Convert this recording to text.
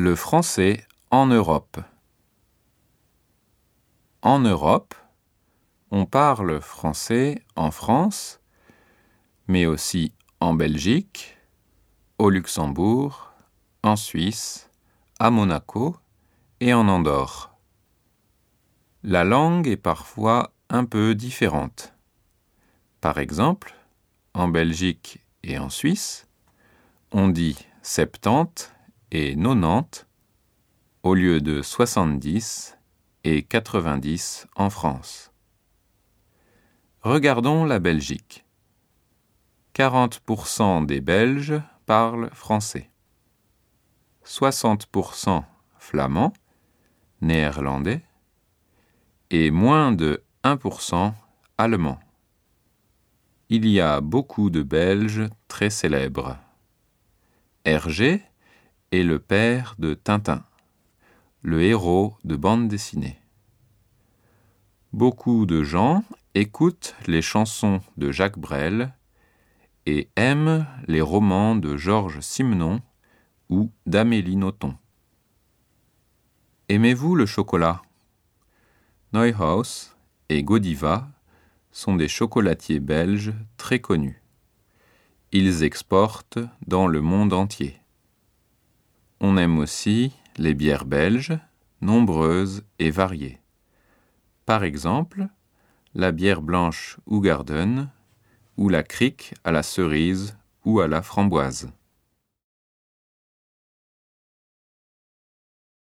Le français en Europe. En Europe, on parle français en France, mais aussi en Belgique, au Luxembourg, en Suisse, à Monaco et en Andorre. La langue est parfois un peu différente. Par exemple, en Belgique et en Suisse, on dit 70 et 90 au lieu de 70 et 90 en France. Regardons la Belgique. 40% des Belges parlent français. 60% flamand, néerlandais et moins de 1% allemand. Il y a beaucoup de Belges très célèbres. Hergé est le père de Tintin, le héros de bande dessinée. Beaucoup de gens écoutent les chansons de Jacques Brel et aiment les romans de Georges Simenon ou d'Amélie Nothomb. Aimez-vous le chocolat? Neuhaus et Godiva sont des chocolatiers belges très connus. Ils exportent dans le monde entier. On aime aussi les bières belges, nombreuses et variées. Par exemple, la bière blanche Ougarden ou la crique à la cerise ou à la framboise.